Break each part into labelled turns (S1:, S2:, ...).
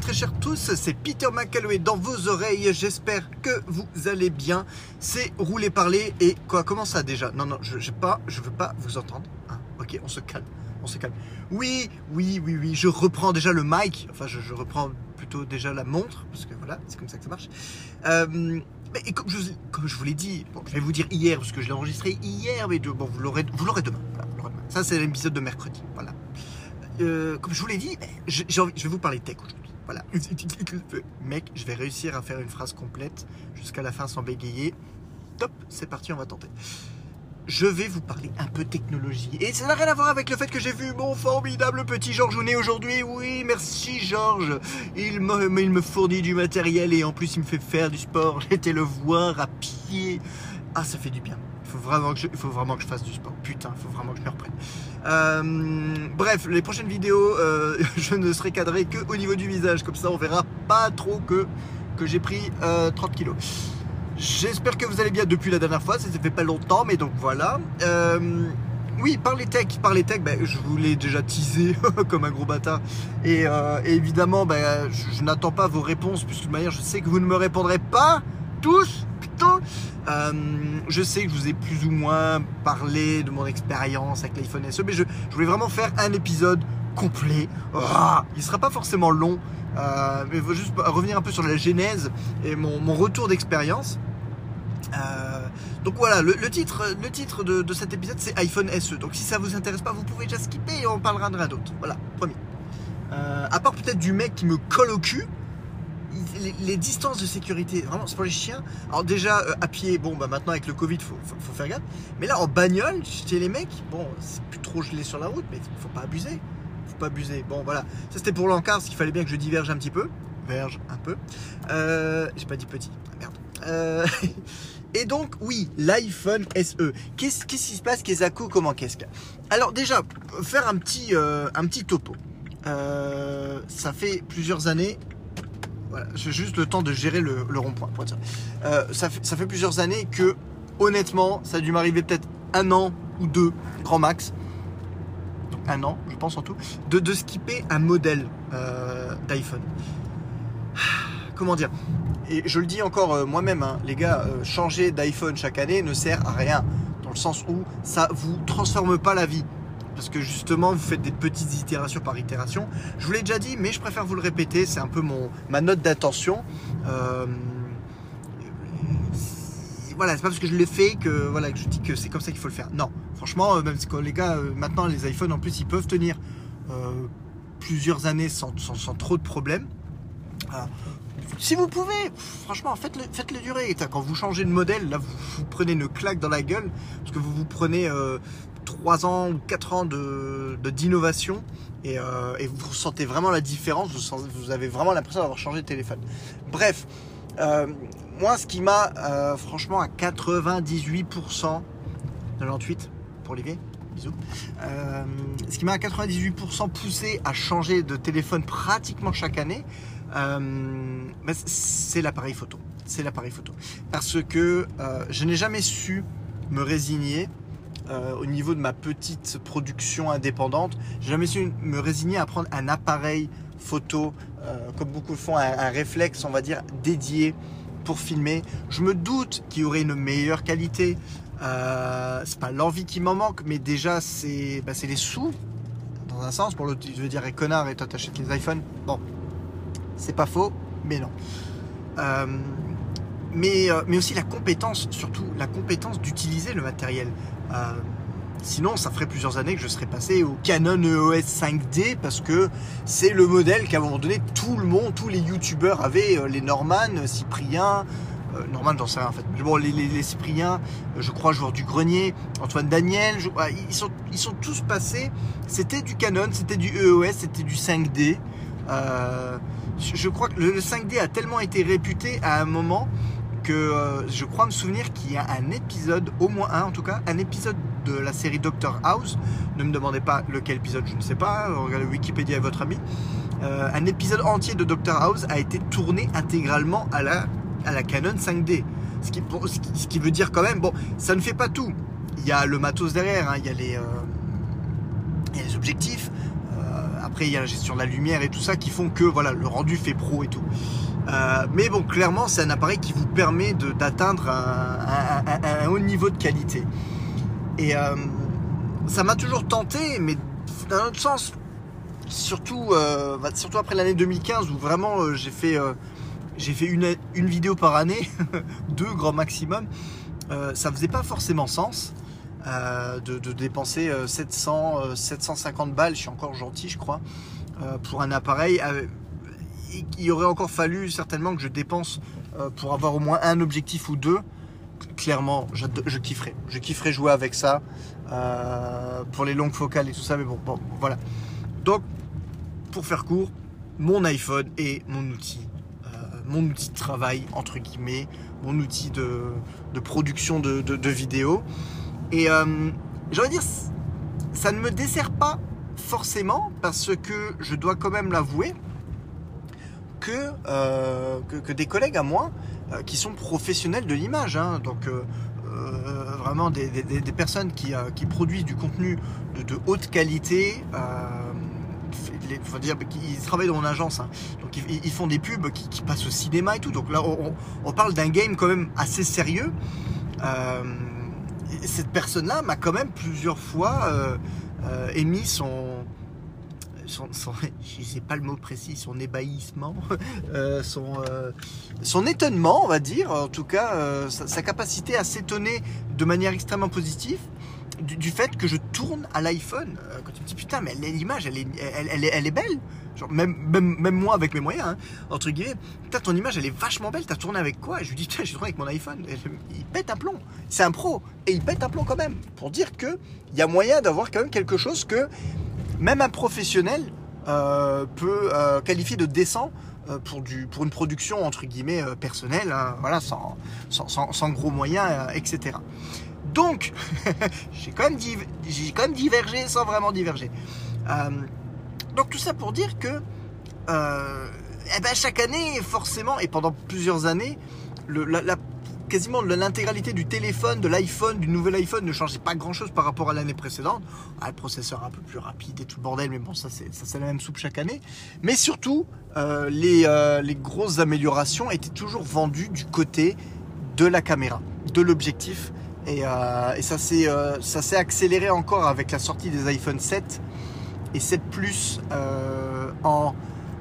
S1: Très chers tous, c'est Peter McCalloway dans vos oreilles. J'espère que vous allez bien. C'est rouler parler et quoi? Comment ça déjà? Non non, je, pas, je veux pas vous entendre. Hein, ok, on se calme, on se calme. Oui, oui, oui, oui. Je reprends déjà le mic. Enfin, je, reprends plutôt déjà la montre parce que voilà, c'est comme ça que ça marche. Euh, et comme, je, vous l'ai dit, je vais vous dire hier parce que je l'ai enregistré hier, mais bon, vous l'aurez, vous l'aurez demain. Ça, c'est l'épisode de mercredi. Voilà. Euh, comme je vous l'ai dit, je vais vous parler tech aujourd'hui. Voilà. Mec, je vais réussir à faire une phrase complète jusqu'à la fin sans bégayer. Top, c'est parti, on va tenter. Je vais vous parler un peu technologie. Et ça n'a rien à voir avec le fait que j'ai vu mon formidable petit Georges Ounet aujourd'hui. Oui, merci Georges. Il me, il me fournit du matériel et en plus il me fait faire du sport. Été le voir à pied. Ah, ça fait du bien. Il faut vraiment que je, fasse du sport. Putain, il faut vraiment que je me reprenne. Euh, bref, les prochaines vidéos, euh, je ne serai cadré que au niveau du visage. Comme ça, on verra pas trop que, j'ai pris euh, 30 kilos. J'espère que vous allez bien depuis la dernière fois. Ça ne fait pas longtemps, mais donc voilà. Euh, oui, par les tech, par les tech, ben, je vous l'ai déjà teasé comme un gros bâtard. Et, euh, évidemment, ben, je, je n'attends pas vos réponses, puisque de toute manière, je sais que vous ne me répondrez pas tous. Putain. Euh, je sais que je vous ai plus ou moins parlé de mon expérience avec l'iPhone SE, mais je, voulais vraiment faire un épisode complet. Ah, il sera pas forcément long, euh, mais il faut juste revenir un peu sur la genèse et mon, retour d'expérience. Euh, donc voilà, le, titre, le titre de, cet épisode c'est iPhone SE. Donc si ça vous intéresse pas, vous pouvez déjà skipper et on parlera de rien d'autre. Voilà, promis. À part peut-être du mec qui me colle au cul, les, distances de sécurité, vraiment, c'est pour les chiens. Alors déjà, euh, à pied, bon, bah maintenant avec le Covid, faut, faire gaffe. Mais là, en bagnole, chez les mecs, bon, c'est plus trop gelé sur la route, mais faut pas abuser. Faut pas abuser. Bon, voilà. Ça, c'était pour l'encart, parce qu'il fallait bien que je diverge un petit peu. Verge un peu. Euh, J'ai pas dit petit. Ah, Merde. Euh, Et donc, oui, l'iPhone SE. Qu'est-ce qu'est-ce qui se passe Qu'est-ce Comment qu'est-ce que Alors déjà, faire un petit, un petit topo. Ça fait plusieurs années voilà, j'ai juste le temps de gérer le, rond-point. Euh, ça, fait, plusieurs années que, honnêtement, ça a dû m'arriver peut-être un an ou deux, grand max, un an, je pense en tout, de, de skipper un modèle euh, d'iPhone. Comment dire? Et je le dis encore euh, moi-même, hein, les gars, changer d'iPhone chaque année ne sert à rien, dans le sens où ça vous transforme pas la vie parce que justement vous faites des petites itérations par itération. Je vous l'ai déjà dit, mais je préfère vous le répéter, c'est un peu mon, ma note d'attention. Euh, voilà, c'est pas parce que je l'ai fait que, voilà, que je dis que c'est comme ça qu'il faut le faire. Non, franchement, euh, même si les gars, euh, maintenant les iPhones en plus ils peuvent tenir plusieurs années sans, sans, trop de problèmes. Alors, si vous pouvez, franchement, faites-le faites -le durer. Quand vous changez de modèle, là vous, vous prenez une claque dans la gueule parce que vous vous prenez 3 ans ou 4 ans de d'innovation et, euh, vous ressentez vraiment la différence, vous, sentez, avez vraiment l'impression d'avoir changé de téléphone. Bref, euh, moi ce qui m'a euh, franchement à 98%, 98 pour Olivier, bisous, ce qui m'a à 98% poussé à changer de téléphone pratiquement chaque année, bah, c'est l'appareil photo. C'est l'appareil photo. Parce que je n'ai jamais su me résigner euh, au niveau de ma petite production indépendante, j'ai jamais su me résigner à prendre un appareil photo, euh, comme beaucoup le font, un, réflexe, on va dire, dédié pour filmer. Je me doute qu'il y aurait une meilleure qualité. Euh, c'est pas l'envie qui m'en manque, mais déjà, c'est bah, les sous, dans un sens. Pour l'autre, je veux dire, et connard, et toi, t'achètes les iPhones. Bon, c'est pas faux, mais non. Euh, mais, mais aussi la compétence, surtout la compétence d'utiliser le matériel. Euh, sinon, ça ferait plusieurs années que je serais passé au Canon EOS 5D parce que c'est le modèle qu'à un moment donné, tout le monde, tous les youtubeurs avaient, euh, les Norman, Cyprien, euh, Norman, j'en sais rien en fait. Bon, les, les, les Cypriens, je crois, joueur du grenier, Antoine Daniel, ils sont tous passés. C'était du Canon, c'était du EOS, c'était du 5D. je crois que le 5D a tellement été réputé à un moment que euh, je crois me souvenir qu'il y a un épisode, au moins un en tout cas, un épisode de la série Doctor House. Ne me demandez pas lequel épisode, je ne sais pas. Regardez Wikipédia avec votre ami. Euh, un épisode entier de Doctor House a été tourné intégralement à la, à la Canon 5D. Ce qui, ce qui veut dire quand même, bon, ça ne fait pas tout. Il y a le matos derrière, hein, il, y a les, euh, il y a les objectifs. après, il y a la gestion de la lumière et tout ça qui font que voilà, le rendu fait pro et tout. Euh, mais bon, clairement, c'est un appareil qui vous permet d'atteindre un, haut niveau de qualité. Et ça m'a toujours tenté, mais d'un autre sens, surtout, bah, surtout après l'année 2015 où vraiment j'ai fait fait une, une, vidéo par année, deux grand maximum. Euh, ça faisait pas forcément sens euh, de, dépenser 700, euh, 750 balles, je suis encore gentil je crois, pour un appareil. Il aurait encore fallu certainement que je dépense pour avoir au moins un objectif ou deux. Clairement, je, kifferais. Je kifferais jouer avec ça pour les longues focales et tout ça. Mais bon, voilà. Donc, pour faire court, mon iPhone est mon outil mon outil de travail, entre guillemets, mon outil de, production de, vidéos. Et euh, j'aurais dire, ça ne me dessert pas forcément parce que je dois quand même l'avouer que, euh, que, des collègues à moi euh, qui sont professionnels de l'image, hein, donc vraiment des, personnes qui, produisent du contenu de, haute qualité, il faut dire qu'ils travaillent dans mon agence, hein. donc ils, font des pubs qui, passent au cinéma et tout. Donc là, on, parle d'un game quand même assez sérieux. Euh, cette personne-là m'a quand même plusieurs fois euh, euh, émis son, son, pas le mot précis, son ébahissement, son, son étonnement, on va dire, en tout cas, sa, capacité à s'étonner de manière extrêmement positive du, fait que je tourne à l'iPhone. Euh, quand tu me dis putain, mais l'image, elle est, elle, belle. Genre, même, même, même moi avec mes moyens, hein, entre guillemets, ton image, elle est vachement belle. T'as tourné avec quoi? Je lui dis, putain, j'ai tourné avec mon iPhone. il pète un plomb. C'est un pro. Et il pète un plomb quand même. Pour dire qu'il y a moyen d'avoir quand même quelque chose que même un professionnel euh, peut euh, qualifier de décent pour, du, pour une production entre guillemets personnelle, hein, voilà, sans, sans, sans, gros moyens, etc. Donc, j'ai quand, même quand même divergé sans vraiment diverger. Euh, donc tout ça pour dire que euh, eh ben, chaque année, forcément, et pendant plusieurs années, la, quasiment l'intégralité du téléphone, de l'iPhone, du nouvel iPhone ne changeait pas grand-chose par rapport à l'année précédente. Ah, le processeur un peu plus rapide et tout le bordel, mais bon, ça c'est la même soupe chaque année. Mais surtout, euh, les, les grosses améliorations étaient toujours vendues du côté de la caméra, de l'objectif euh, et, euh, ça s'est accéléré encore avec la sortie des iPhone 7 et 7 Plus euh, en,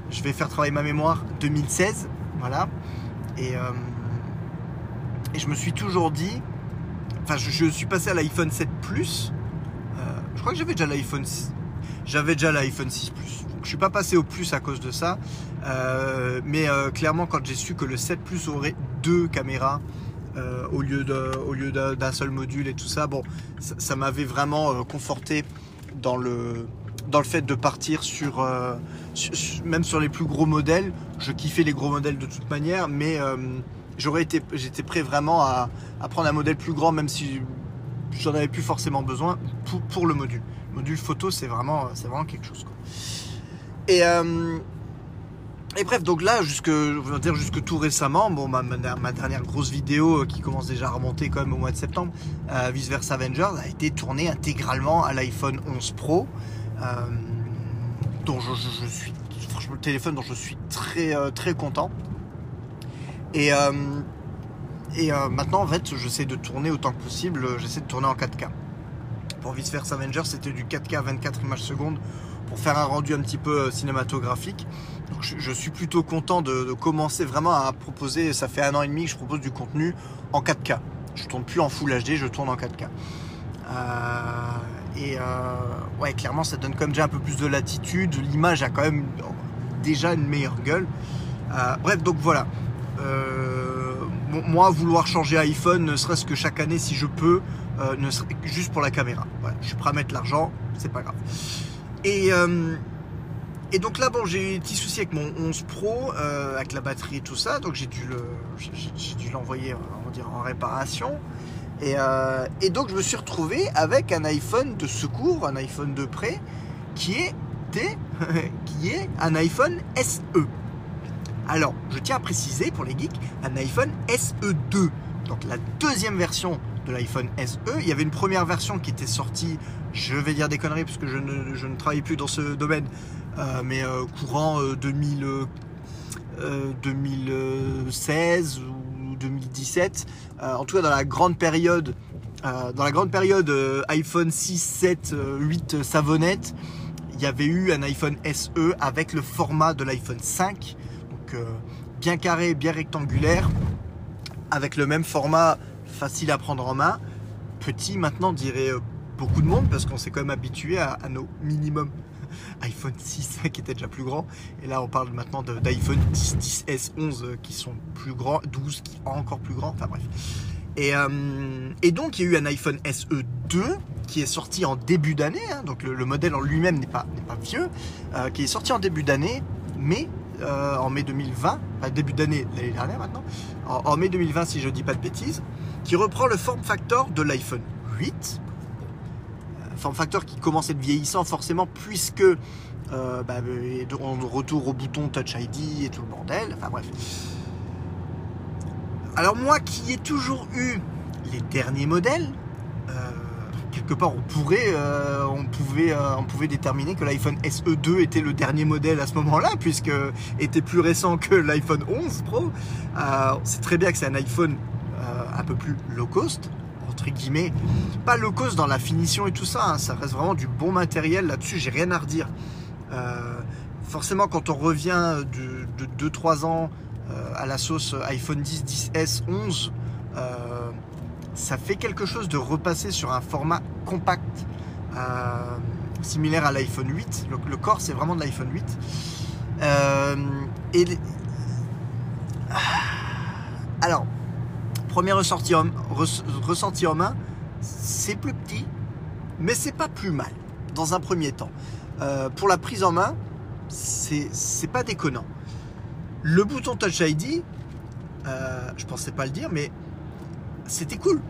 S1: je vais faire travailler ma mémoire, 2016. Voilà. Et je me suis toujours dit, enfin je, suis passé à l'iPhone 7 Plus. je crois que j'avais déjà l'iPhone 6. J'avais déjà l'iPhone 6 Plus. Donc je suis pas passé au plus à cause de ça. mais clairement quand j'ai su que le 7 Plus aurait deux caméras euh, au lieu d'un seul module et tout ça. Bon, ça, m'avait vraiment euh, conforté dans le, dans le fait de partir sur, euh, même sur les plus gros modèles. Je kiffais les gros modèles de toute manière, mais j'aurais été, j'étais prêt vraiment à, prendre un modèle plus grand, même si j'en avais plus forcément besoin pour, le module. Le module photo, c'est vraiment, c'est vraiment quelque chose. Et et bref, donc là, jusque, dire jusque tout récemment, bon, ma, dernière grosse vidéo euh, qui commence déjà à remonter quand même au mois de septembre, euh, Vice Versa Avengers, a été tournée intégralement à l'iPhone 11 Pro, euh, dont je, suis, franchement, le téléphone dont je suis très euh, très content. Et et maintenant, en fait, j'essaie de tourner autant que possible. J'essaie de tourner en 4K. Pour Vice Versa Avengers, c'était du 4K 24 images secondes pour faire un rendu un petit peu cinématographique je, suis plutôt content de, commencer vraiment à proposer. Ça fait un an et demi que je propose du contenu en 4K. Je tourne plus en Full HD, je tourne en 4K. Euh, et euh, ouais, clairement, ça donne quand même déjà un peu plus de latitude. L'image a quand même déjà une meilleure gueule. Euh, bref, donc voilà. Moi, vouloir changer iPhone, ne serait-ce que chaque année, si je peux, ne juste pour la caméra. je suis prêt à mettre l'argent, c'est pas grave. Et et donc là, bon, j'ai eu un petit souci avec mon 11 Pro, euh, avec la batterie et tout ça, donc j'ai dû l'envoyer, en réparation. Et, euh, et, donc je me suis retrouvé avec un iPhone de secours, un iPhone de prêt, qui était, qui est un iPhone SE. Alors, je tiens à préciser pour les geeks, un iPhone SE2, donc la deuxième version de l'iPhone SE. Il y avait une première version qui était sortie, je vais dire des conneries parce que je ne, je ne travaille plus dans ce domaine, euh, mais euh, courant euh, 2000, euh, 2016 ou 2017. Euh, en tout cas, dans la grande période, dans la grande période iPhone 6, 7, euh, 8 savonnette, il y avait eu un iPhone SE avec le format de l'iPhone 5, euh, bien carré, bien rectangulaire, avec le même format facile à prendre en main. Petit maintenant, dirait euh, beaucoup de monde, parce qu'on s'est quand même habitué à, nos minimum iPhone 6 qui était déjà plus grand. Et là, on parle maintenant d'iPhone 10, 10S, 11 euh, qui sont plus grands, 12 qui sont encore plus grands. Enfin bref. Et, donc, il y a eu un iPhone SE 2 qui est sorti en début d'année. hein. donc, le, le modèle en lui-même n'est pas, vieux, qui est sorti en début d'année, mais euh, en mai 2020, enfin, début d'année l'année dernière maintenant, en, mai 2020, si je dis pas de bêtises, qui reprend le form factor de l'iPhone 8 form factor qui commence à être vieillissant forcément puisque euh, bah, euh, on retourne au bouton Touch ID et tout le bordel. Enfin bref. Alors moi qui ai toujours eu les derniers modèles, euh, quelque part on pourrait, euh, on pouvait, euh, on pouvait déterminer que l'iPhone SE2 était le dernier modèle à ce moment-là puisque était plus récent que l'iPhone 11 Pro. Euh, c'est très bien que c'est un iPhone euh, un peu plus low cost entre guillemets, pas low cost dans la finition et tout ça, hein, ça reste vraiment du bon matériel là-dessus, j'ai rien à redire. Euh, forcément, quand on revient de, de 2-3 ans euh, à la sauce iPhone 10, 10S, 11, euh, ça fait quelque chose de repasser sur un format compact, euh, similaire à l'iPhone 8. Le, le corps, c'est vraiment de l'iPhone 8. Euh, Ah. alors, premier ressenti en, res- ressenti en main, c'est plus petit, mais c'est pas plus mal dans un premier temps. Euh, pour la prise en main, c'est pas déconnant. Le bouton Touch ID, je pensais pas le dire, mais c'était cool.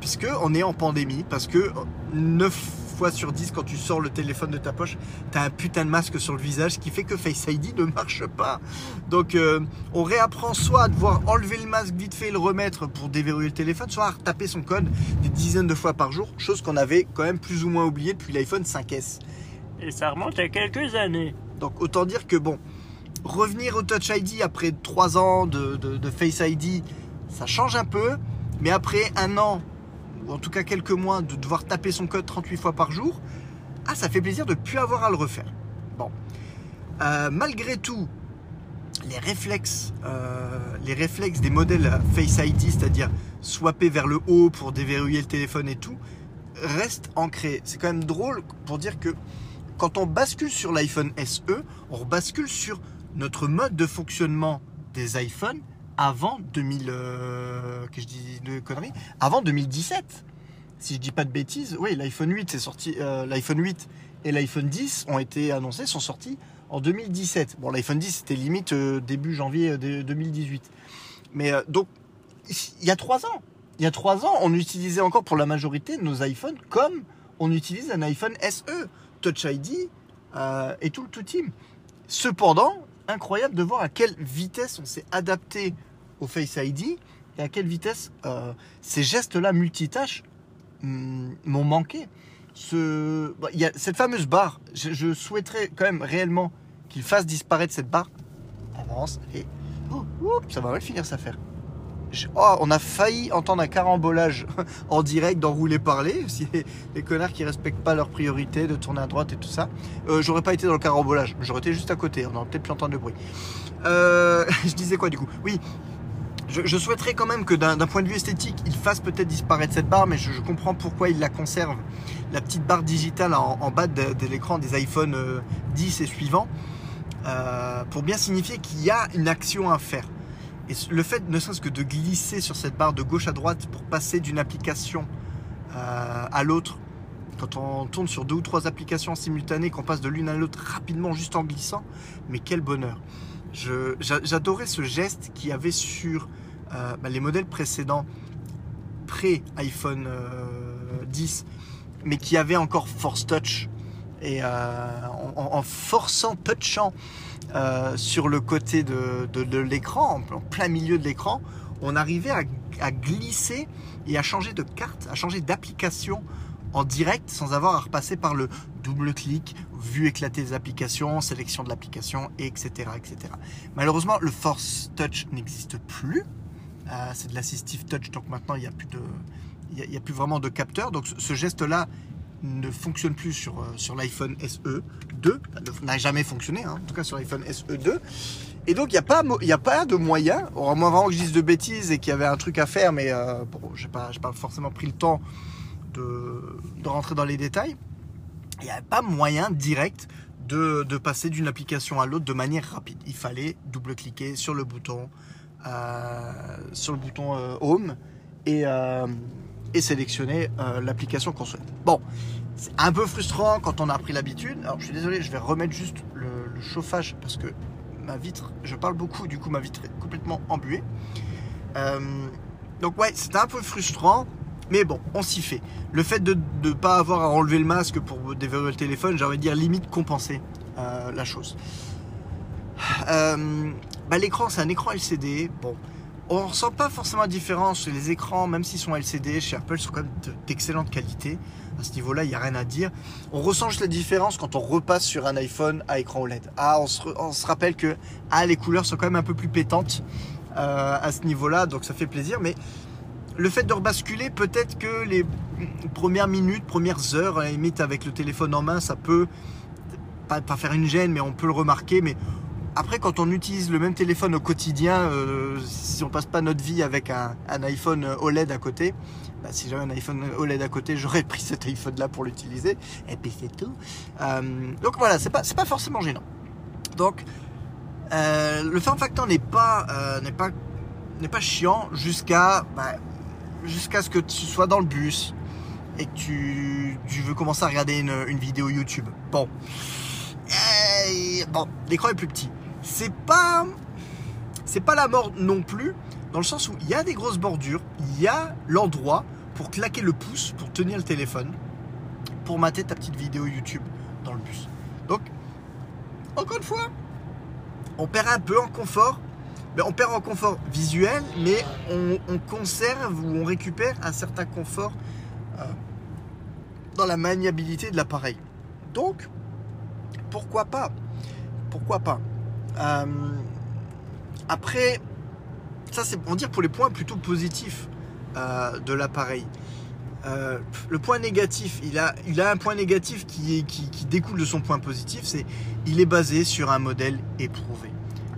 S1: Puisque on est en pandémie, parce que 9 fois sur 10, quand tu sors le téléphone de ta poche, t'as un putain de masque sur le visage, ce qui fait que Face ID ne marche pas. Donc euh, on réapprend soit à devoir enlever le masque vite fait et le remettre pour déverrouiller le téléphone, soit à retaper son code des dizaines de fois par jour, chose qu'on avait quand même plus ou moins oublié depuis l'iPhone 5S.
S2: Et ça remonte à quelques années.
S1: Donc autant dire que bon, revenir au Touch ID après 3 ans de, de- de Face ID, ça change un peu, mais après un an, ou en tout cas quelques mois, de devoir taper son code 38 fois par jour, ah ça fait plaisir de ne plus avoir à le refaire. Bon. Euh, malgré tout, les réflexes, euh, les réflexes des modèles Face ID, c'est-à-dire swapper vers le haut pour déverrouiller le téléphone et tout, restent ancrés. C'est quand même drôle pour dire que quand on bascule sur l'iPhone SE, on bascule sur notre mode de fonctionnement des iPhones avant 2000, euh, que je dis de conneries, avant 2017. Si je dis pas de bêtises, oui, l'iPhone 8 est sorti, euh, l'iPhone 8 et l'iPhone 10 ont été annoncés, sont sortis en 2017. Bon, l'iPhone 10 c'était limite euh, début janvier euh, de- 2018. Mais donc, il y a trois ans, il y a trois ans, on utilisait encore pour la majorité nos iPhones comme on utilise un iPhone SE, Touch ID et tout le tout team. Cependant, incroyable de voir à quelle vitesse on s'est adapté au Face ID et à quelle vitesse euh, ces gestes-là multitâches hum, m'ont manqué. Bah, il y a cette fameuse barre, je, souhaiterais quand même réellement qu'il fasse disparaître cette barre. Avance et oh, ça va mal finir cette affaire. Oh, on a failli entendre un carambolage en direct d'enrouler parler. Si les, connards qui respectent pas leurs priorités de tourner à droite et tout ça. Euh, j'aurais pas été dans le carambolage, j'aurais été juste à côté. On aurait peut-être pu entendre le bruit. Euh, je disais quoi du coup? Oui, je, souhaiterais quand même que d'un point de vue esthétique, il fasse peut-être disparaître cette barre, mais je, comprends pourquoi il la conserve. La petite barre digitale en, bas de, l'écran des iPhone euh, 10 et suivants, euh, pour bien signifier qu'il y a une action à faire. Le fait, ne serait-ce que de glisser sur cette barre de gauche à droite pour passer d'une application euh, à l'autre, quand on tourne sur deux ou trois applications en simultané, qu'on passe de l'une à l'autre rapidement juste en glissant, mais quel bonheur. J'adorais ce geste qu'il y avait sur euh, bah, les modèles précédents, pré-iPhone euh, 10, mais qui avaient encore Force Touch. Et euh, en- en forçant, touchant euh, sur le côté de, l'écran, en, plein milieu de l'écran, on arrivait à glisser et à changer de carte, à changer d'application en direct sans avoir à repasser par le double clic, vue éclater des applications, sélection de l'application, etc., etc. Malheureusement, le Force Touch n'existe plus. Euh, c'est de l'assistive touch, donc maintenant il n'y a plus de, il a, plus vraiment de capteur. Donc ce, geste-là ne fonctionne plus sur, euh, sur l'iPhone SE 2, n'a jamais fonctionné, hein, en tout cas sur l'iPhone SE 2. Et donc il n'y a, pas, a pas de moyen, au moins vraiment que je dise de bêtises et qu'il y avait un truc à faire, mais euh, bon, je n'ai pas, pas forcément pris le temps de, rentrer dans les détails. Il n'y avait pas moyen direct de, passer d'une application à l'autre de manière rapide. Il fallait double-cliquer sur le bouton, euh, sur le bouton euh, Home et, et sélectionner l'application qu'on souhaite. Bon, c'est un peu frustrant quand on a pris l'habitude. Alors je suis désolé, je vais remettre juste le, chauffage parce que ma vitre, je parle beaucoup, du coup ma vitre est complètement embuée. Euh, donc ouais, c'était un peu frustrant, mais bon, on s'y fait. Le fait de ne pas avoir à enlever le masque pour déverrouiller le téléphone, de dire limite compenser euh, la chose. Euh, bah, l'écran, c'est un écran LCD. Bon, on ressent pas forcément la différence. Les écrans, même s'ils sont LCD, chez Apple, sont quand même d'excellente qualité. À ce niveau-là, il n'y a rien à dire. On ressent juste la différence quand on repasse sur un iPhone à écran OLED. Ah, on se, on se rappelle que ah, les couleurs sont quand même un peu plus pétantes euh, à ce niveau-là, donc ça fait plaisir. Mais le fait de rebasculer, peut-être que les premières minutes, premières heures, à la limite avec le téléphone en main, ça peut pas, pas faire une gêne, mais on peut le remarquer. Mais après, quand on utilise le même téléphone au quotidien, euh, si on passe pas notre vie avec un, iPhone OLED à côté, bah, si j'avais un iPhone OLED à côté, j'aurais pris cet iPhone-là pour l'utiliser. Et puis c'est tout. Euh, donc voilà, c'est pas, pas forcément gênant. Donc, euh, le form factor n'est pas, pas, n'est pas chiant jusqu'à, bah, jusqu'à ce que tu sois dans le bus et que tu, tu veux commencer à regarder une vidéo YouTube. Bon. bon, l'écran est plus petit c'est pas la mort non plus dans le sens où il y a des grosses bordures, il y a l'endroit pour claquer le pouce pour tenir le téléphone pour mater ta petite vidéo YouTube dans le bus. Donc encore une fois, on perd un peu en confort, mais on perd en confort visuel, mais on, on conserve ou on récupère un certain confort euh, dans la maniabilité de l'appareil. Donc pourquoi pas? Pourquoi pas? Euh, après, ça c'est pour dire pour les points plutôt positifs euh, de l'appareil. Euh, le point négatif, il a, il a un point négatif qui, découle de son point positif, c'est il est basé sur un modèle éprouvé.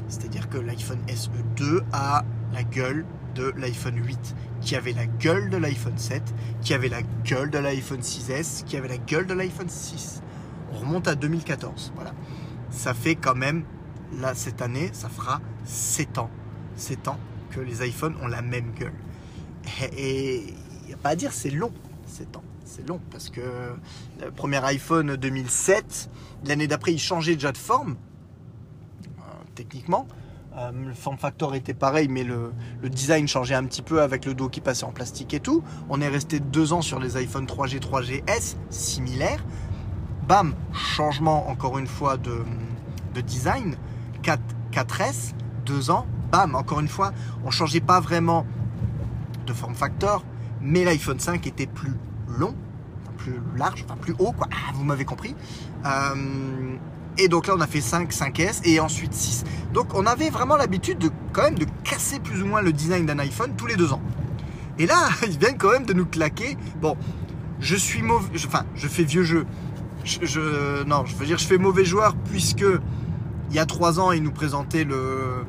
S1: C'est-à-dire que l'iPhone SE2 a la gueule de l'iPhone 8, qui avait la gueule de l'iPhone 7, qui avait la gueule de l'iPhone 6S, qui avait la gueule de l'iPhone 6. On remonte à 2014. Voilà. Ça fait quand même là, cette année, ça fera 7 ans. 7 ans que les iPhones ont la même gueule. Et il n'y a pas à dire, c'est long, 7 ans. C'est long parce que le premier iPhone 2007, l'année d'après, il changeait déjà de forme, euh, techniquement. Euh, le form factor était pareil, mais le, design changeait un petit peu avec le dos qui passait en plastique et tout. On est resté deux ans sur les iPhone 3G, 3GS, similaires. Bam, changement encore une fois de design. 4, 4S, 2 ans, bam, encore une fois, on changeait pas vraiment de form factor, mais l'iPhone 5 était plus long, plus large, enfin plus haut, quoi. Ah, vous m'avez compris. Euh, et donc là, on a fait 5, 5S et ensuite 6. Donc on avait vraiment l'habitude de quand même de casser plus ou moins le design d'un iPhone tous les deux ans. Et là, ils viennent quand même de nous claquer. Bon, je suis mauvais, enfin, je fais vieux jeu. Je, je, non, je veux dire, je fais mauvais joueur puisque il y a trois ans, il nous présentait le,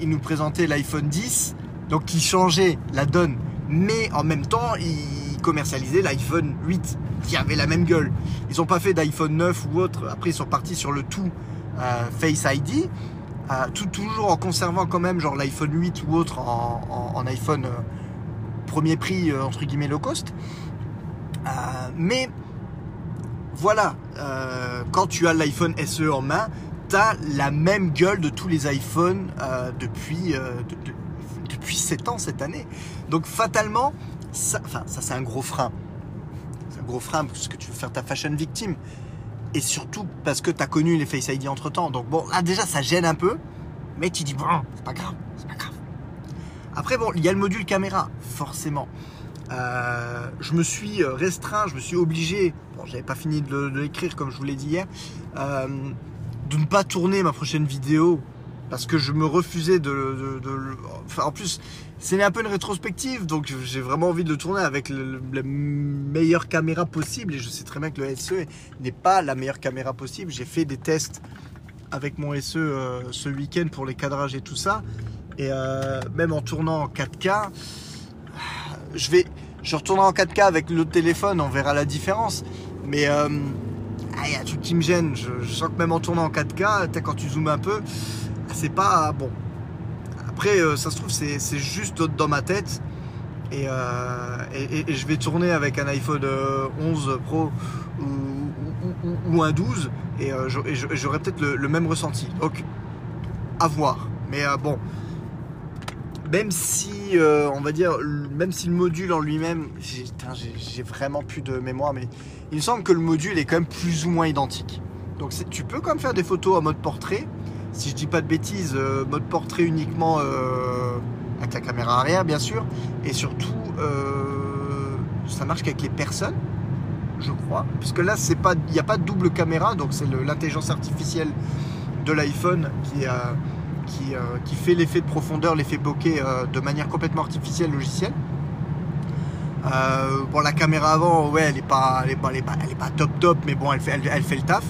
S1: il nous présentait l'iPhone 10, donc qui changeait la donne, mais en même temps, il commercialisait l'iPhone 8, qui avait la même gueule. Ils n'ont pas fait d'iPhone 9 ou autre. Après, ils sont partis sur le tout euh, Face ID, euh, tout toujours en conservant quand même genre l'iPhone 8 ou autre en, iPhone euh, premier prix entre guillemets low cost. mais voilà, quand tu as l'iPhone SE en main, t'as la même gueule de tous les iPhones euh, depuis, euh, de, de, depuis 7 ans cette année. Donc fatalement, ça, enfin, ça c'est un gros frein. C'est un gros frein parce que tu veux faire ta fashion victime. Et surtout parce que tu as connu les Face ID entre temps. Donc bon, là déjà ça gêne un peu. Mais tu dis, bon, c'est pas grave, c'est pas grave. Après, bon, il y a le module caméra, forcément. Euh, je me suis restreint, je me suis obligé, bon, j'avais pas fini de, l'écrire comme je vous l'ai dit hier, euh, de ne pas tourner ma prochaine vidéo parce que je me refusais de, de- en plus, c'est un peu une rétrospective, donc j'ai vraiment envie de le tourner avec la meilleure caméra possible. Et je sais très bien que le SE n'est pas la meilleure caméra possible. J'ai fait des tests avec mon SE euh, ce week-end pour les cadrages et tout ça. Et euh, même en tournant en 4K, je vais, je retournerai en 4K avec le téléphone, on verra la différence. Mais euh, il y a qui me gêne. Je, sens que même en tournant en 4K, t'as- quand tu zoomes un peu, c'est pas bon. Après, euh, ça se trouve, c'est juste dans ma tête. Et, euh, et- je vais tourner avec un iPhone euh, 11 Pro ou, un 12 et euh, j'aurai- peut-être le, même ressenti. Donc, à voir. Mais euh, bon, même si, euh, on va dire, même si le module en lui-même, j'ai vraiment plus de mémoire, mais il me semble que le module est quand même plus ou moins identique. Donc tu peux quand même faire des photos en mode portrait. Si je dis pas de bêtises, euh, mode portrait uniquement euh, avec la caméra arrière, bien sûr. Et surtout, ça marche qu'avec les personnes, je crois. Parce que là, il n'y a pas de double caméra, donc c'est l'intelligence artificielle de l'iPhone qui, euh, qui, euh, qui fait l'effet de profondeur, l'effet bokeh euh, de manière complètement artificielle logicielle. Euh, bon, la caméra avant, ouais, elle est pas, elle est pas, elle est pas, elle est pas top top, mais bon, elle fait, elle, fait le taf.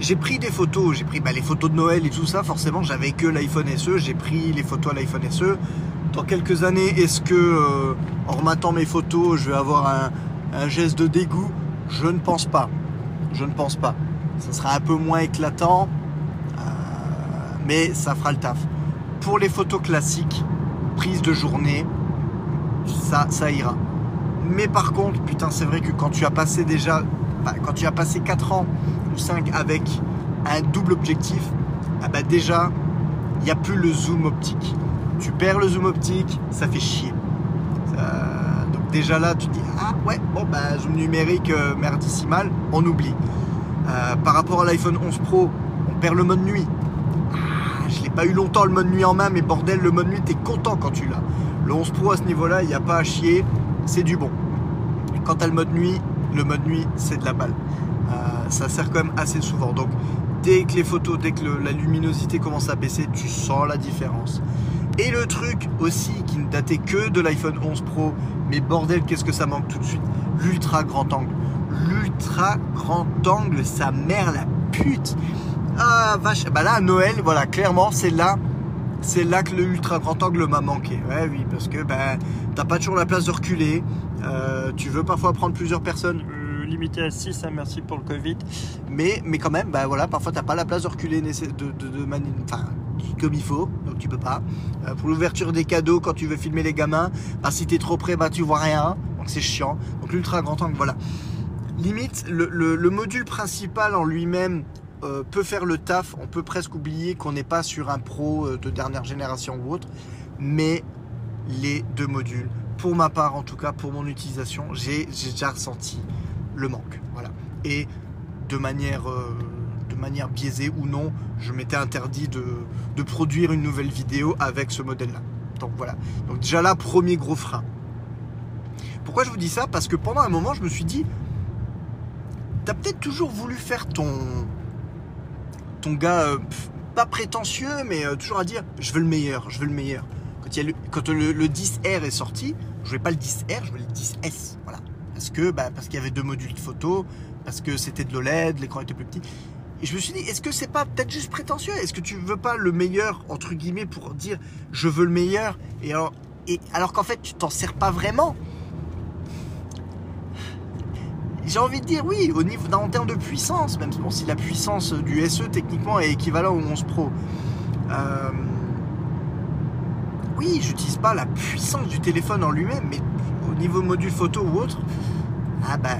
S1: J'ai pris des photos, j'ai pris bah, les photos de Noël et tout ça. Forcément, j'avais que l'iPhone SE. J'ai pris les photos à l'iPhone SE. Dans quelques années, est-ce que, en remettant mes photos, je vais avoir un, un geste de dégoût? Je ne pense pas. Je ne pense pas. Ça sera un peu moins éclatant, mais ça fera le taf. Pour les photos classiques, prises de journée, ça, ira. Mais par contre, putain, c'est vrai que quand tu as passé déjà, enfin, quand tu as passé 4 ans ou 5 avec un double objectif, ah bah déjà, il n'y a plus le zoom optique. Tu perds le zoom optique, ça fait chier. Ça- donc déjà là, tu te dis, ah ouais, bon bah zoom numérique euh, merdissimal, on oublie. Euh, par rapport à l'iPhone 11 Pro, on perd le mode nuit. Pas eu longtemps le mode nuit en main, mais bordel, le mode nuit, t'es content quand tu l'as. Le 11 Pro à ce niveau-là, il n'y a pas à chier, c'est du bon. Quand t'as le mode nuit, le mode nuit, c'est de la balle. Euh, ça sert quand même assez souvent. Donc, dès que les photos, dès que la luminosité commence à baisser, tu sens la différence. Et le truc aussi qui ne datait que de l'iPhone 11 Pro, mais bordel, qu'est-ce que ça manque tout de suite? L'ultra grand angle. L'ultra grand angle, sa mère la pute. Ah vache, bah là à Noël, voilà, clairement, c'est là, c'est là que le ultra grand angle m'a manqué. Ouais, oui, parce que ben t'as pas toujours la place de reculer. Euh, tu veux parfois prendre plusieurs personnes,
S2: Euh, limité à 6, hein, merci pour le Covid.
S1: mais, mais quand même, bah voilà, parfois t'as pas la place de reculer de, de, enfin, comme il faut, donc tu peux pas. Euh, pour l'ouverture des cadeaux, quand tu veux filmer les gamins, bah si t'es trop près, bah tu vois rien, donc c'est chiant. Donc l'ultra grand angle, voilà. Limite, le module principal en lui-même euh, peut faire le taf. On peut presque oublier qu'on n'est pas sur un pro euh, de dernière génération ou autre, mais les deux modules, pour ma part en tout cas, pour mon utilisation, j'ai déjà ressenti le manque. Voilà. Et de manière, euh, de manière biaisée ou non, je m'étais interdit de, de produire une nouvelle vidéo avec ce modèle-là. Donc voilà. Donc déjà là, premier gros frein. Pourquoi je vous dis ça? Parce que pendant un moment, je me suis dit, t'as peut-être toujours voulu faire ton, gars, euh, pas prétentieux, mais euh, toujours à dire, je veux le meilleur, je veux le meilleur. Quand, il y a le, quand le, le 10R est sorti, je voulais pas le 10R, je voulais le 10S. Voilà. Parce que bah, parce qu'il y avait deux modules de photo, parce que c'était de l'OLED, l'écran était plus petit. Et je me suis dit, est-ce que c'est pas peut-être juste prétentieux? Est-ce que tu veux pas le meilleur, entre guillemets, pour dire je veux le meilleur? Et alors, et alors qu'en fait, tu t'en sers pas vraiment J'ai envie de dire oui, au niveau, en termes de puissance, même si la puissance du SE techniquement est équivalent au 11 Pro. Euh, oui, j'utilise pas la puissance du téléphone en lui-même, mais au niveau module photo ou autre, ah bah,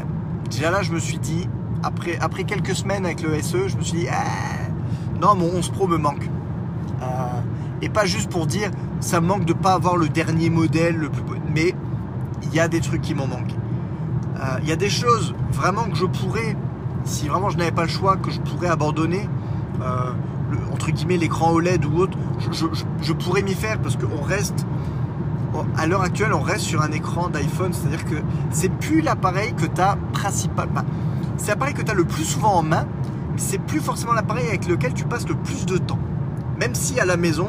S1: déjà là, je me suis dit, après, après quelques semaines avec le SE, je me suis dit, ah, non, mon 11 Pro me manque. Euh, et pas juste pour dire, ça me manque de pas avoir le dernier modèle, le plus beau, mais il y a des trucs qui m'en manquent. Euh, Il y a des choses vraiment que je pourrais, si vraiment je n'avais pas le choix, que je pourrais abandonner. Euh, entre guillemets l'écran OLED ou autre, je, pourrais m'y faire parce qu'on reste à l'heure actuelle, on reste sur un écran d'iPhone, c'est-à-dire que c'est plus l'appareil que tu as principalement. c'est l'appareil que tu as le plus souvent en main, mais c'est plus forcément l'appareil avec lequel tu passes le plus de temps. Même si à la maison,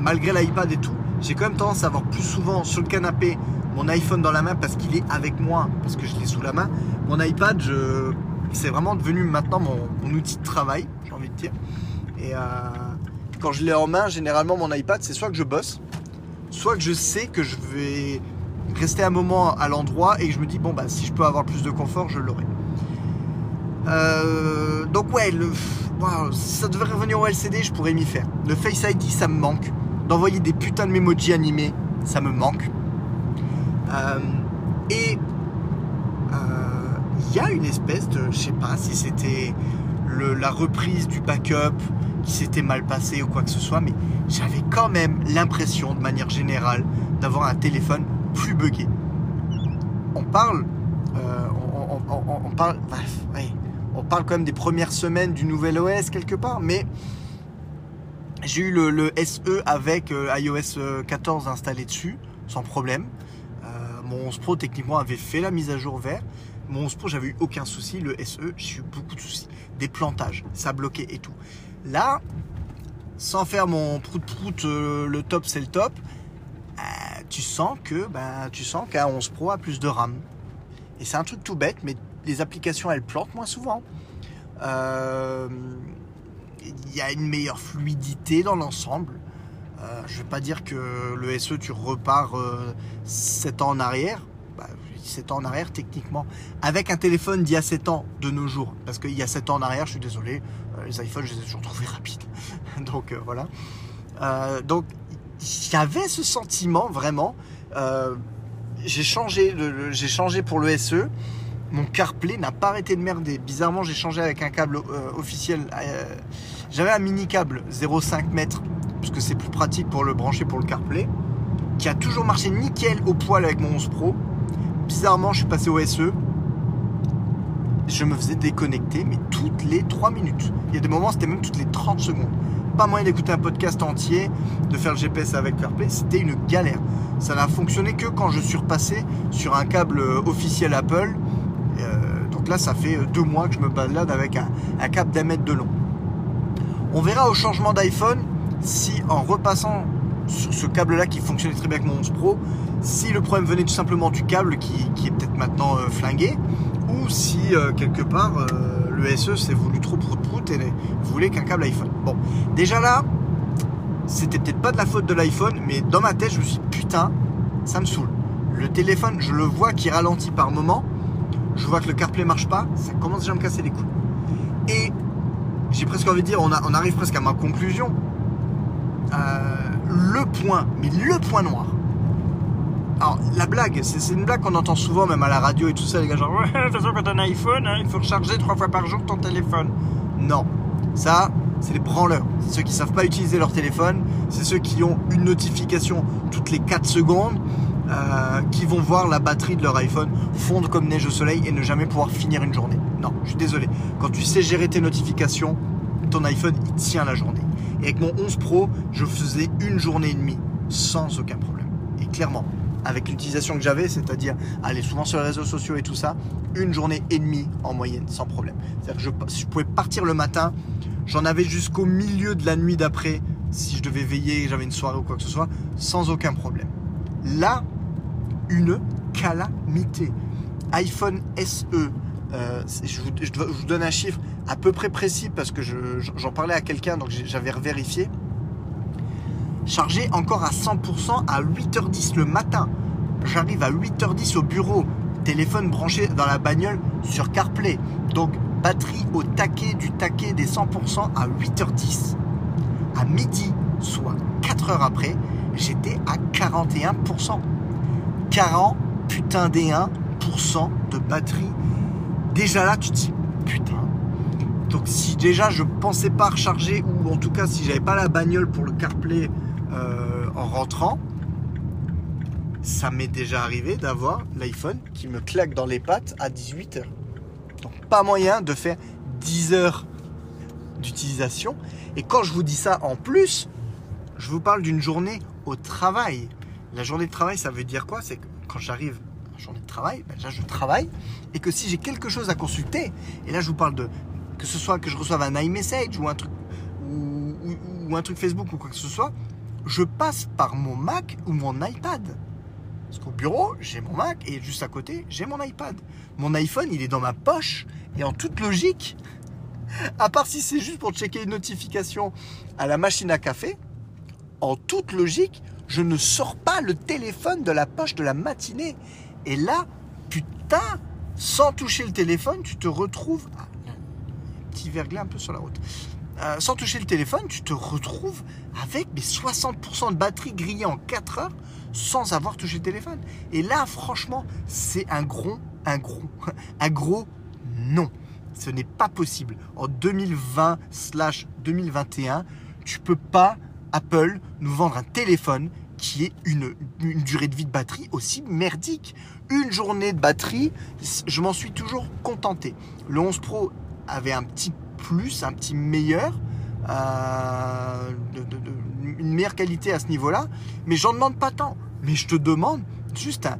S1: malgré l'iPad et tout, j'ai quand même tendance à avoir plus souvent sur le canapé mon iPhone dans la main parce qu'il est avec moi, parce que je l'ai sous la main. Mon iPad, c'est vraiment devenu maintenant mon, outil de travail, j'ai envie de dire. Et euh, quand je l'ai en main, généralement mon iPad, c'est soit que je bosse, soit que je sais que je vais rester un moment à l'endroit et que je me dis, bon, bah, si je peux avoir plus de confort, je l'aurai. Euh, donc ouais, le, ça devrait revenir au LCD, je pourrais m'y faire. Le Face ID, ça me manque. D'envoyer des putains de memojis animés, ça me manque. Euh, et il euh, y a une espèce de, je sais pas si c'était la reprise du backup qui s'était mal passé ou quoi que ce soit, mais j'avais quand même l'impression, de manière générale, d'avoir un téléphone plus buggé. On parle, euh, on, parle, on parle quand même des premières semaines du nouvel OS quelque part, mais j'ai eu le, SE avec euh, iOS 14 installé dessus, sans problème. Mon 11 Pro techniquement avait fait la mise à jour vert. Mon 11 Pro, j'avais eu aucun souci. Le SE, j'ai eu beaucoup de soucis. Des plantages, ça bloquait et tout. Là, sans faire mon prout-prout, euh, le top c'est le top, euh, tu sens que ben, tu sens qu'un 11 Pro a plus de RAM. Et c'est un truc tout bête, mais les applications elles plantent moins souvent. Euh, il y a une meilleure fluidité dans l'ensemble. Je ne vais pas dire que le SE tu repars 7 ans en arrière. 7 bah, ans en arrière techniquement. Avec un téléphone d'il y a 7 ans de nos jours. Parce qu'il y a 7 ans en arrière, je suis désolé, les iPhones je les ai toujours trouvés rapides. donc euh, voilà. Euh, donc j'avais ce sentiment vraiment. Euh, j'ai changé, j'ai changé pour le SE. Mon CarPlay n'a pas arrêté de merder. Bizarrement, j'ai changé avec un câble officiel. J'avais un mini câble 0,5 mètres, puisque c'est plus pratique pour le brancher pour le CarPlay, qui a toujours marché nickel au poil avec mon 11 Pro. Bizarrement, je suis passé au SE je me faisais déconnecter, mais toutes les 3 minutes. Il y a des moments, c'était même toutes les 30 secondes. Pas moyen d'écouter un podcast entier, de faire le GPS avec CarPlay, c'était une galère. Ça n'a fonctionné que quand je suis repassé sur un câble officiel Apple. Euh, donc là, ça fait deux mois que je me balade avec un, un câble d'un mètre de long. On verra au changement d'iPhone si en repassant sur ce câble-là qui fonctionnait très bien avec mon 11 Pro, si le problème venait tout simplement du câble qui, est peut-être maintenant euh, flingué, ou si euh, quelque part euh, le SE s'est voulu trop prout-prout et voulait qu'un câble iPhone. Bon, déjà là, c'était peut-être pas de la faute de l'iPhone, mais dans ma tête, je me suis dit, putain, ça me saoule. Le téléphone, je le vois qui ralentit par moment, je vois que le CarPlay marche pas, ça commence déjà à me casser les couilles. Et j'ai presque envie de dire, on, on arrive presque à ma conclusion. Le point, mais le point noir, alors, la blague, c'est une blague qu'on entend souvent, même à la radio et tout ça, les gars, genre, ouais, de toute quand t'as un iPhone, hein, il faut recharger trois fois par jour ton téléphone. Non, ça, c'est les branleurs. C'est ceux qui savent pas utiliser leur téléphone, c'est ceux qui ont une notification toutes les 4 secondes, euh, qui vont voir la batterie de leur iPhone fondre comme neige au soleil et ne jamais pouvoir finir une journée. Non, je suis désolé. Quand tu sais gérer tes notifications, ton iPhone, il tient la journée. Et avec mon 11 Pro, je faisais une journée et demie sans aucun problème. Et clairement, avec l'utilisation que j'avais, c'est-à-dire aller souvent sur les réseaux sociaux et tout ça, une journée et demie en moyenne, sans problème. C'est-à-dire que je, pouvais partir le matin, j'en avais jusqu'au milieu de la nuit d'après, si je devais veiller, j'avais une soirée ou quoi que ce soit, sans aucun problème. Là, une calamité. iPhone SE, euh, je, vous, donne un chiffre à peu près précis parce que j'en parlais à quelqu'un, donc j'avais vérifié chargé encore à 100% à 8h10 le matin. J'arrive à 8h10 au bureau, téléphone branché dans la bagnole sur CarPlay. Donc batterie au taquet du taquet des 100% à 8h10. À midi, soit 4 heures après, j'étais à 41%. 40 putain des 1% de batterie. Déjà là, tu te dis, putain. Donc si déjà je pensais pas recharger, ou en tout cas si j'avais pas la bagnole pour le CarPlay euh, en rentrant, ça m'est déjà arrivé d'avoir l'iPhone qui me claque dans les pattes à 18 heures. Donc pas moyen de faire 10 heures d'utilisation. Et quand je vous dis ça en plus, je vous parle d'une journée au travail. La journée de travail, ça veut dire quoi? C'est quand j'arrive journée de travail, ben, déjà je travaille et que si j'ai quelque chose à consulter, et là je vous parle de que ce soit que je reçoive un iMessage ou un truc ou un truc Facebook ou quoi que ce soit, je passe par mon Mac ou mon iPad. Parce qu'au bureau, j'ai mon Mac et juste à côté, j'ai mon iPad. Mon iPhone, il est dans ma poche et en toute logique, à part si c'est juste pour checker une notification à la machine à café, en toute logique, je ne sors pas le téléphone de la poche de la matinée. Et là, putain, sans toucher le téléphone, tu te retrouves. Ah, petit verglas un peu sur la route. Euh, sans toucher le téléphone, tu te retrouves avec mes 60% de batterie grillée en 4 heures sans avoir touché le téléphone. Et là, franchement, c'est un gros, un gros, un gros non. Ce n'est pas possible. En 2020/2021, tu peux pas, Apple, nous vendre un téléphone qui ait une, durée de vie de batterie aussi merdique. Une journée de batterie, je m'en suis toujours contenté. Le 11 Pro avait un petit plus, un petit meilleur, euh, une meilleure qualité à ce niveau-là, mais j'en demande pas tant. Mais je te demande juste un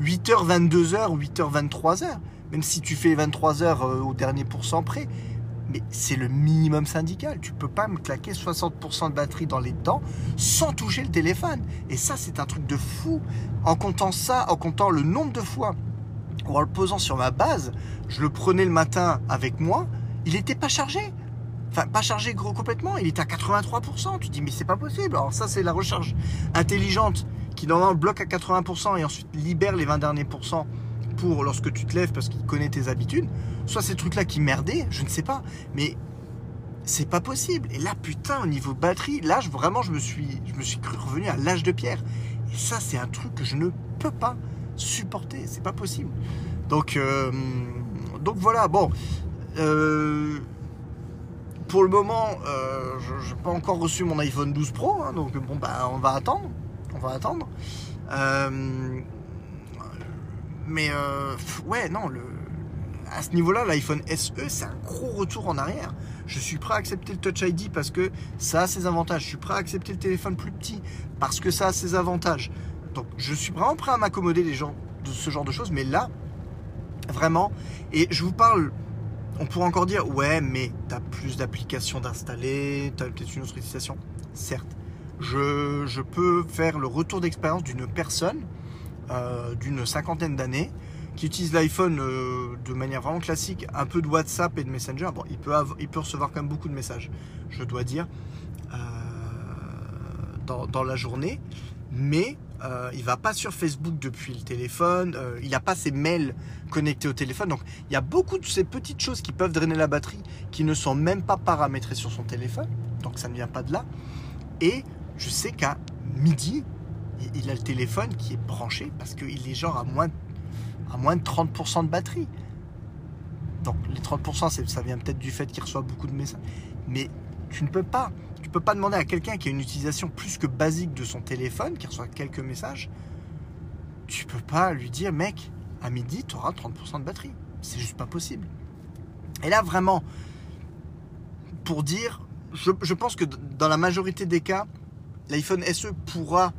S1: 8h, 22h, 8h, 23h, même si tu fais 23h euh, au dernier pourcent près, c'est le minimum syndical. Tu peux pas me claquer 60% de batterie dans les dents sans toucher le téléphone. Et ça, c'est un truc de fou. En comptant ça, en comptant le nombre de fois ou en le posant sur ma base, je le prenais le matin avec moi, il n'était pas chargé. Enfin, pas chargé gros complètement, il était à 83%. Tu dis, mais c'est pas possible. Alors, ça, c'est la recharge intelligente qui, normalement, bloque à 80% et ensuite libère les 20 derniers pourcents pour lorsque tu te lèves parce qu'il connaît tes habitudes. Soit ces trucs-là qui merdaient, je ne sais pas. Mais c'est pas possible. Et là, putain, au niveau batterie, là, vraiment, je me suis, je me suis cru revenu à l'âge de pierre. Et ça, c'est un truc que je ne peux pas supporter. C'est pas possible. Donc, euh, donc voilà. Bon, euh, pour le moment, euh, je n'ai pas encore reçu mon iPhone 12 Pro. hein, donc bon, bah, on va attendre. On va attendre. Mais euh, ouais, non, le, à ce niveau-là, l'iPhone SE, c'est un gros retour en arrière. Je suis prêt à accepter le Touch ID parce que ça a ses avantages. Je suis prêt à accepter le téléphone plus petit parce que ça a ses avantages. Donc, je suis vraiment prêt à m'accommoder des gens de ce genre de choses. Mais là, vraiment, et je vous parle, on pourrait encore dire, ouais, mais tu as plus d'applications d'installer, tu as peut-être une autre utilisation. Certes, je, je peux faire le retour d'expérience d'une personne d'une cinquantaine d'années qui utilise l'iPhone euh, de manière vraiment classique, un peu de WhatsApp et de Messenger. Bon, il peut, il peut recevoir quand même beaucoup de messages, je dois dire, euh, dans, dans la journée. Mais euh, il va pas sur Facebook depuis le téléphone, il n'a pas ses mails connectés au téléphone. Donc il y a beaucoup de ces petites choses qui peuvent drainer la batterie qui ne sont même pas paramétrées sur son téléphone. Donc ça ne vient pas de là. Et je sais qu'à midi, il- a le téléphone qui est branché parce qu'il est genre à moins, à moins de 30% de batterie. Donc les 30%, c'est- ça vient peut-être du fait qu'il reçoit beaucoup de messages. Mais tu ne peux pas. Tu peux pas demander à quelqu'un qui a une utilisation plus que basique de son téléphone, qui reçoit quelques messages, tu peux pas lui dire, mec, à midi, tu auras 30% de batterie. C'est juste pas possible. Et là, vraiment, pour dire, je, je pense que dans la majorité des cas, l'iPhone SE pourra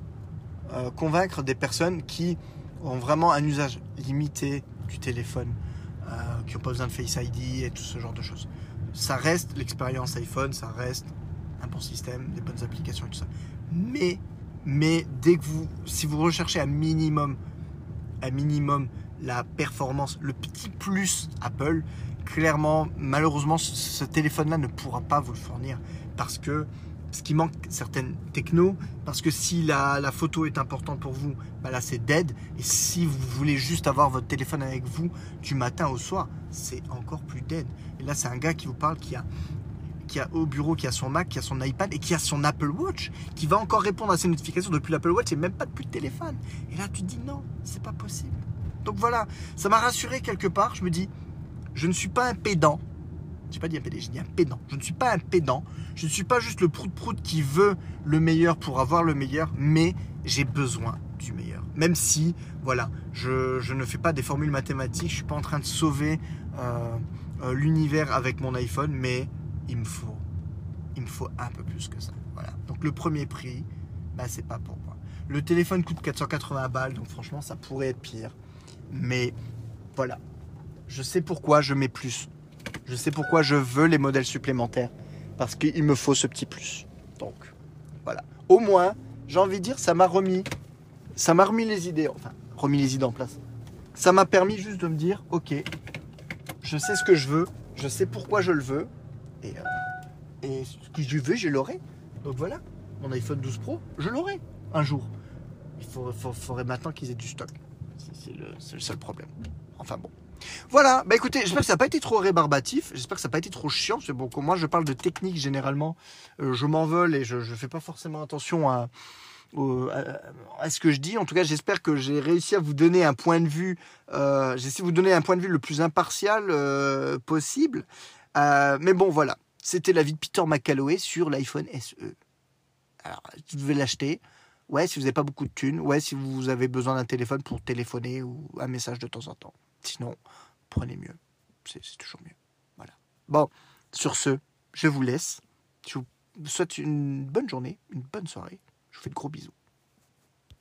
S1: euh, convaincre des personnes qui ont vraiment un usage limité du téléphone, euh, qui n'ont pas besoin de Face ID et tout ce genre de choses. Ça reste l'expérience iPhone, ça reste un bon système, des bonnes applications et tout ça. Mais, mais dès que vous, si vous recherchez un minimum, un minimum la performance, le petit plus Apple, clairement, malheureusement, ce, téléphone-là ne pourra pas vous le fournir parce que ce qui manque certaines techno, parce que si la, la photo est importante pour vous, bah là c'est dead. Et si vous voulez juste avoir votre téléphone avec vous du matin au soir, c'est encore plus dead. Et là c'est un gars qui vous parle qui a qui a au bureau, qui a son Mac, qui a son iPad et qui a son Apple Watch, qui va encore répondre à ses notifications depuis l'Apple Watch et même pas depuis le téléphone. Et là tu te dis non, c'est pas possible. Donc voilà, ça m'a rassuré quelque part. Je me dis, je ne suis pas un pédant. J'ai pas dit un pédé, j'ai dit un pédant. Je ne suis pas un pédant. Je ne suis pas juste le prout-prout qui veut le meilleur pour avoir le meilleur, mais j'ai besoin du meilleur. Même si, voilà, je, ne fais pas des formules mathématiques, je suis pas en train de sauver euh, euh, l'univers avec mon iPhone, mais il me faut, il me faut un peu plus que ça. Voilà. Donc le premier prix, bah, c'est pas pour moi. Le téléphone coûte 480 balles, donc franchement, ça pourrait être pire. Mais voilà. Je sais pourquoi je mets plus. Je sais pourquoi je veux les modèles supplémentaires. Parce qu'il me faut ce petit plus. Donc, voilà. Au moins, j'ai envie de dire, ça m'a remis. Ça m'a remis les idées. Enfin, remis les idées en place. Ça m'a permis juste de me dire, ok, je sais ce que je veux. Je sais pourquoi je le veux. Et, euh, ce que je veux, je l'aurai. Donc voilà. Mon iPhone 12 Pro, je l'aurai un jour. Il faudrait, maintenant qu'ils aient du stock. C'est le seul problème. Enfin bon. Voilà, bah écoutez, j'espère que ça n'a pas été trop rébarbatif, j'espère que ça n'a pas été trop chiant, que bon, moi je parle de technique généralement, euh, je m'envole et je ne fais pas forcément attention à, ce que je dis. En tout cas, j'espère que j'ai réussi à vous donner un point de vue, euh, j'ai de vous donner un point de vue le plus impartial euh, possible. Euh, mais bon, voilà, c'était l'avis de Peter McCalloway sur l'iPhone SE. Alors, vous devez l'acheter. Ouais, si vous n'avez pas beaucoup de thunes. Ouais, si vous avez besoin d'un téléphone pour téléphoner ou un message de temps en temps. Sinon, prenez mieux. C'est toujours mieux. Voilà. Bon, sur ce, je vous laisse. Je vous souhaite une bonne journée, une bonne soirée. Je vous fais de gros bisous.